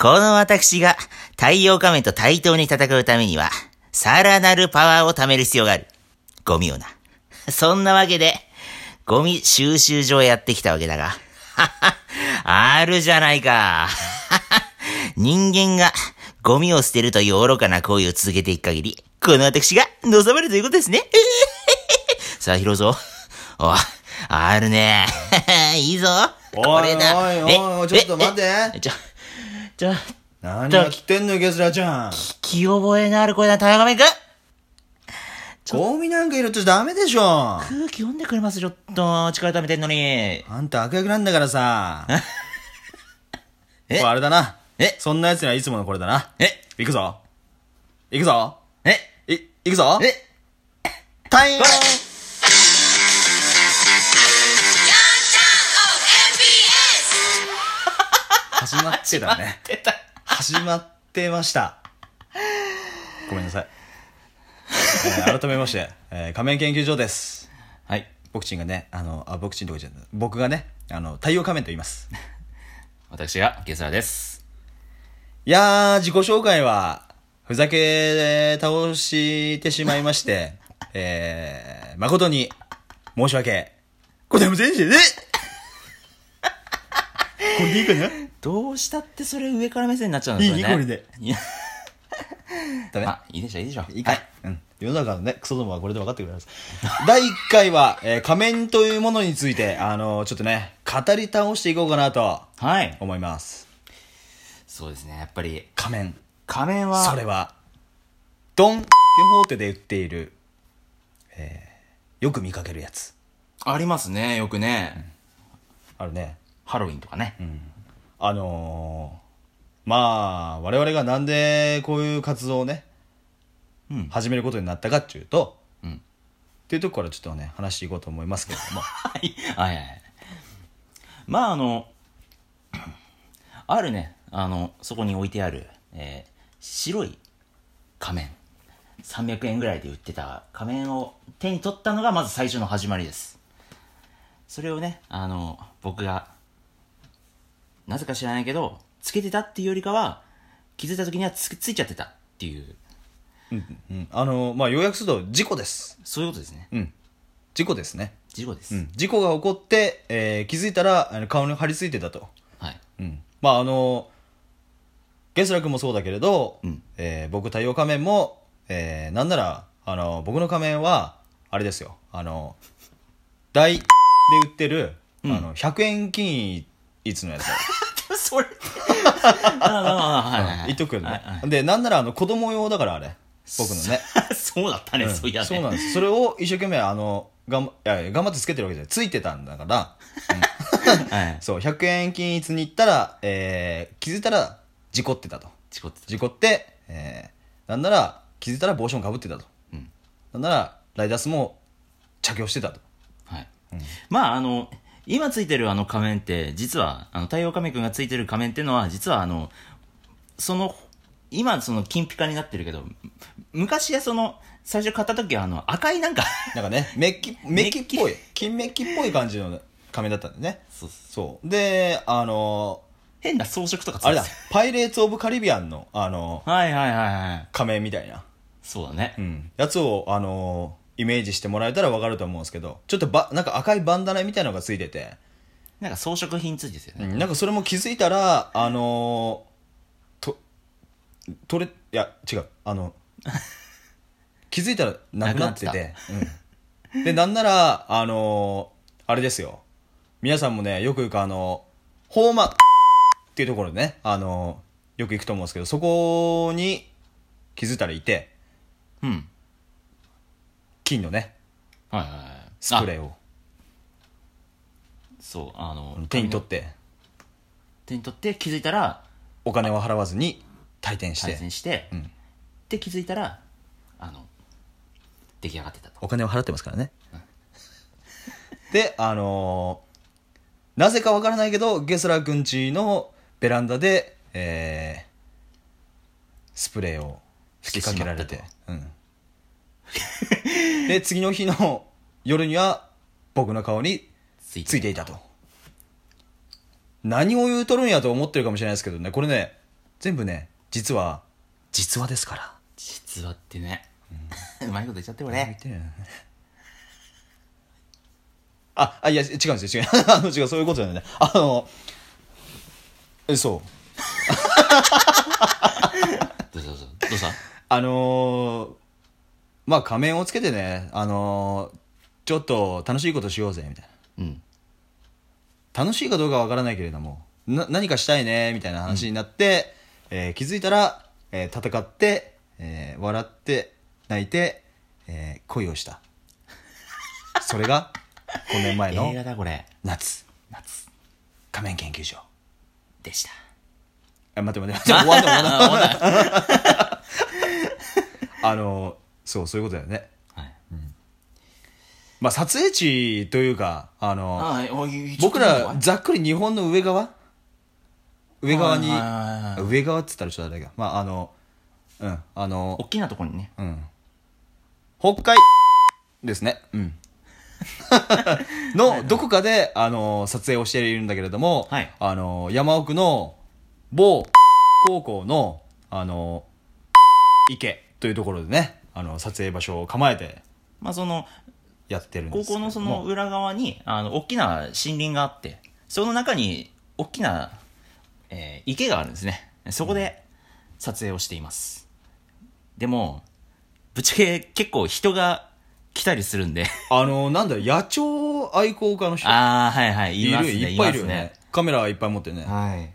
この私が太陽仮面と対等に戦うためには、さらなるパワーを貯める必要がある。ゴミをな。そんなわけで、ゴミ収集所へやってきたわけだが。あるじゃないか。人間がゴミを捨てるという愚かな行為を続けていく限り、この私が望まれるということですね。さあ、広蔵。お、あるね。いいぞ。これだ。おいおいおいちょっと待ってえちょ、ちょ、何が来てんのよ、ゲスラちゃん。聞き覚えのある声だ、田中くん。ゴミなんかいるとダメでしょ。空気読んでくれます、ちょっと。力溜めてんのに。あんた悪役なんだからさ。え？これあれだな。え？そんな奴にはいつものこれだな。え？行くぞ。行くぞ。え？い、行くぞ。え？タイム始まってたね。始まってました。ごめんなさい。えー改めまして、えー仮面研究所です。はい。ボクチンがね、あの、あ、ボクチンとかじゃない。僕がね、あの、太陽仮面と言います。私がゲスラです。いやー、自己紹介は、ふざけで倒してしまいまして、えー、誠に、申し訳、ございませんでしたね。これでいいかな？どうしたってそれ上から目線になっちゃうんですよね。いいこれで。いや、だね。あ、いいでしょ、いいでしょ。いいか、はい。うん。世の中のね、クソどもはこれで分かってくれます。第1回は、えー仮面というものについて、あのちょっとね、語り倒していこうかなとはい。思います。そうですね、やっぱり、仮面。仮面は、それは、ドン・キホーテで売っている、えー、よく見かけるやつ。ありますね、よくね。あるね。ハロウィンとかね。あのー、まあ、我々がなんでこういう活動をね、うん始めることになったかっていうと、うんっていうとこからちょっとね、話していこうと思いますけれども。はい。はいはい。まあ、あの、あるね、あの、そこに置いてある、えー白い仮面。300円ぐらいで売ってた仮面を手に取ったのがまず最初の始まりです。それをね、あの、僕が、なぜか知らないけど、つけてたっていうよりかは、気づいた時にはつついちゃってたっていう、うん、あのー、まあ、要約すると、事故です。そういうことですね。うん。事故ですね。事故です。うん。事故が起こって、えー気づいたら、あの顔に張り付いてたと。はい。うん。まあ、あのゲスラ君もそうだけれど、うんえー僕太陽仮面も、えーなんなら、あの僕の仮面は、あれですよ、あの大で売ってる、うんあの、100円均一のやつ それい。言っとくけどねはいはい。で、なんならあの子供用だからあれ。僕のね。そうだったね、うんそういやね。そうなんです。それを一生懸命、あの、がんいや頑張ってつけてるわけじゃない。ついてたんだから、はい。そう、100円均一に行ったら、えー気づいたら、事故ってたと。事故ってた。事故って、えーなんなら気づいたら帽子もかぶってたと。うんなんならライダースも着用してたと。はい。まあ、あの、今ついてるあの仮面って、実は、あの、太陽仮面くんがついてる仮面っていうのは、実はあの、その、今その金ピカになってるけど、昔はその、最初買った時はあの、赤いなんか なんかね、メッキ、メッキっぽい、金メッキっぽい感じの仮面だったんだよね。そうそう。で、あの変な装飾とかつあれだパイレーツ・オブ・カリビアンの、あのはいはいはいはい。仮面みたいな、そうだね。うん、やつを、あのーイメージしてもらえたらわかると思うんですけど、ちょっとば、なんか赤いバンダナみたいなのがついてて、なんか装飾品ついてるよね。うん、なんかそれも気づいたら、あのーと、取れ、いや、違う、あの、気づいたらなくなってなくて、うん。で、なんなら、あのーあれですよ。皆さんもね、よく行くあの、ホーマっていうところでね、あのーよく行くと思うんですけど、そこに気づいたらいて、うん。金のね、はいはいはい。あスプレーをそう、あの、手に取って、手に取って気づいたら、お金を払わずに退店し対て、戦して、うんで気づいたら、あの、出来上がってたと。お金を払ってますからね。で、あのーなぜかわからないけど、ゲスラー君ちのベランダで、えー、スプレーを吹きかけられてしてし、うん。で、次の日の夜には僕の顔についついていたと。何を言うとるんやと思ってるかもしれないですけどね、これね、全部ね実は実話ですから。実はってね、うまいこと言っちゃってるよね。ああいや違うんですよ。違う。あの違う。そういうことじゃないね。あのえそう。どうしたどうしたどうした？あのーまあ仮面をつけてねあのーちょっと楽しいことしようぜみたいな。うん。楽しいかどうかわからないけれどもな何かしたいねみたいな話になって、えー気づいたら、えー戦って、えー笑って泣いて、えー恋をした。それが5年前映の画だこれ。夏。夏。仮面研究所。でした。あ待って待って待って終わんな？い終わんな？い あのーそうそういうことだよね。はい。まあ撮影地というかあのーあおい僕らざっくり日本の上側？上側にはいはいはいはい上側っつったらちょっとあれだけどまああのうんあの大きなところにね。うん。北海ですね。うん。のどこかであの撮影をしているんだけれども、はい。あの山奥の某高校のあの池というところでねあの撮影場所を構えてまあそのやってるんですけど。も高校のその裏側にあの大きな森林があってその中に大きな、えー池があるんですね。そこで撮影をしています。でもぶっちゃけ結構人が来たりするんで。あのなんだろう野鳥愛好家の人。ああはいはい。いますねいっぱいいるよね。ますカメラはいっぱい持ってね。はい。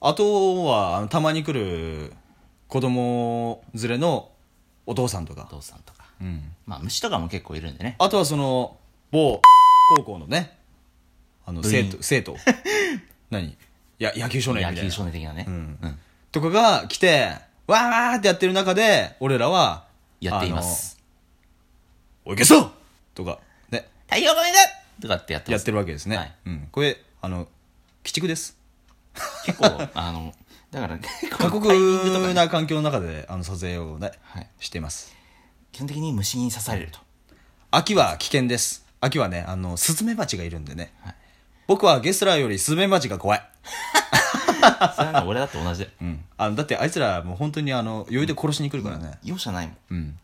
あとはたまに来る子供連れのお父さんとか。お、父さんとか。うん、まあ虫とかも結構いるんでね。あとはその某高校のねあの部員。生徒生徒。何？や野球少年みたい球少年的なね、うん。うん。とかが来てわーわーってやってる中で俺らはやっています。あのおいけそう！とかね。太陽ごめんだとかってやってます。やってるわけですね、はい。うん、これあの鬼畜です結構あのだから結 過酷ねな環境の中であの撮影をね、はい。しています。基本的に虫に刺されると。秋は危険です。秋はねあのスズメバチがいるんでね、はい。僕はゲスラーよりスズメバチが怖い、それ俺だって同じだよ。うん、あのだってあいつらもう本当にあの余裕で殺しに来るからね、容赦ないもん。うん。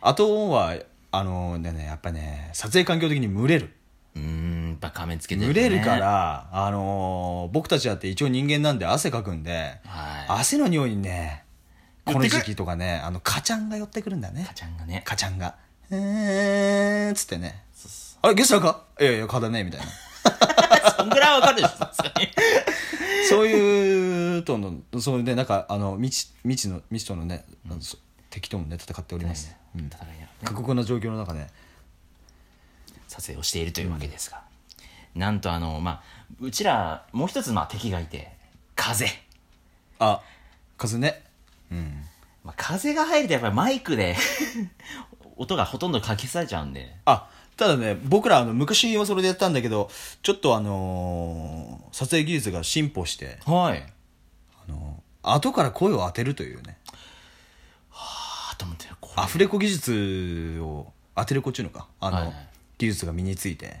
あとはあのねねやっぱね撮影環境的に群れる。うーん。やっぱ仮面つけてるね。れるから、あのー僕たちだって一応人間なんで汗かくんで、はい。汗の匂いにねこの時期とかねあのカチャンが寄ってくるんだね。母ちゃんがね。カチャンが「えー」っつってね「あれゲスラーか？いやいや蚊だね」みたいな。そんぐらいはわかるでしょさすがに。そういうとのそうでなんかあの未知未知の未知とのね、あのそ敵ともね戦っております、うん。過酷な状況の中で撮影をしているというわけですが、なんとあのまあうちらもう一つまあ敵がいて風。あ風ね。うん。まあ、風が入るとやっぱりマイクで 音がほとんどかき消されちゃうんで。あただね僕らあの昔はそれでやったんだけどちょっとあのー撮影技術が進歩してはい。あのー後から声を当てるというね。あと思ってアフレコ技術を当てる子っちゅうのか。あの、はいはい。技術が身について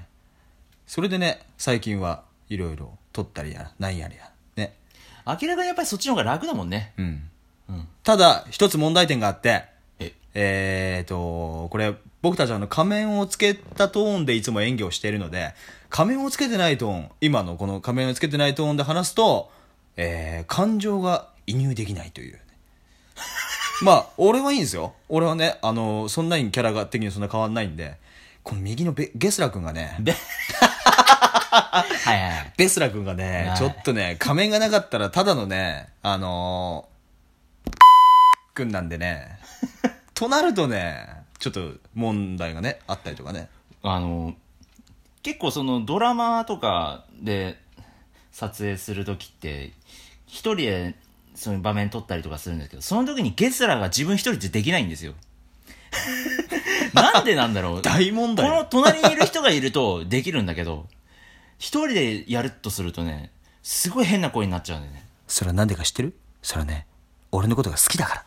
それでね最近はいろいろ撮ったりやなんやりや。ね。明らかにやっぱりそっちの方が楽だもんね。うん。うん。ただ一つ問題点があってえ？えーとこれ僕たちあの仮面をつけたトーンでいつも演技をしているので仮面をつけてないトーン今のこの仮面をつけてないトーンで話すと、えー感情が移入できないというね。まあ俺はいいんですよ。俺はねあのそんなにキャラが的にそんな変わんないんでこの右のベゲスラ君がねではいはいはいベスラ君がね、はいちょっとね、仮面がなかったらただのね、あのー、君なんでね、となるとね、ちょっと問題がね、あったりとかね。あの結構そのドラマとかで撮影する時って一人でそういう場面撮ったりとかするんですけどその時にゲスラーが自分一人でできないんですよ なんでなんだろう大問この題。隣にいる人がいるとできるんだけど一人でやるとするとねすごい変な声になっちゃうんだよねそれはなんでか知ってる？それはね、俺のことが好きだから。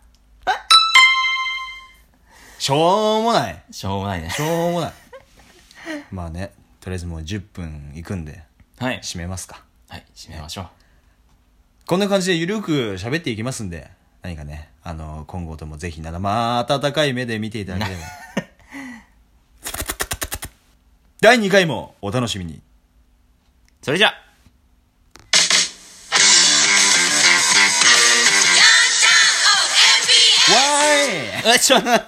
しょうもない。しょうもないねしょうもない。まあね、とりあえずもう10分いくんで、はい締めますか。はい締めましょうこんな感じでゆるく喋っていきますんで、何かね、あの、今後ともぜひなら、まあ、温かい目で見ていただければ。第2回もお楽しみに。それじゃ、わー い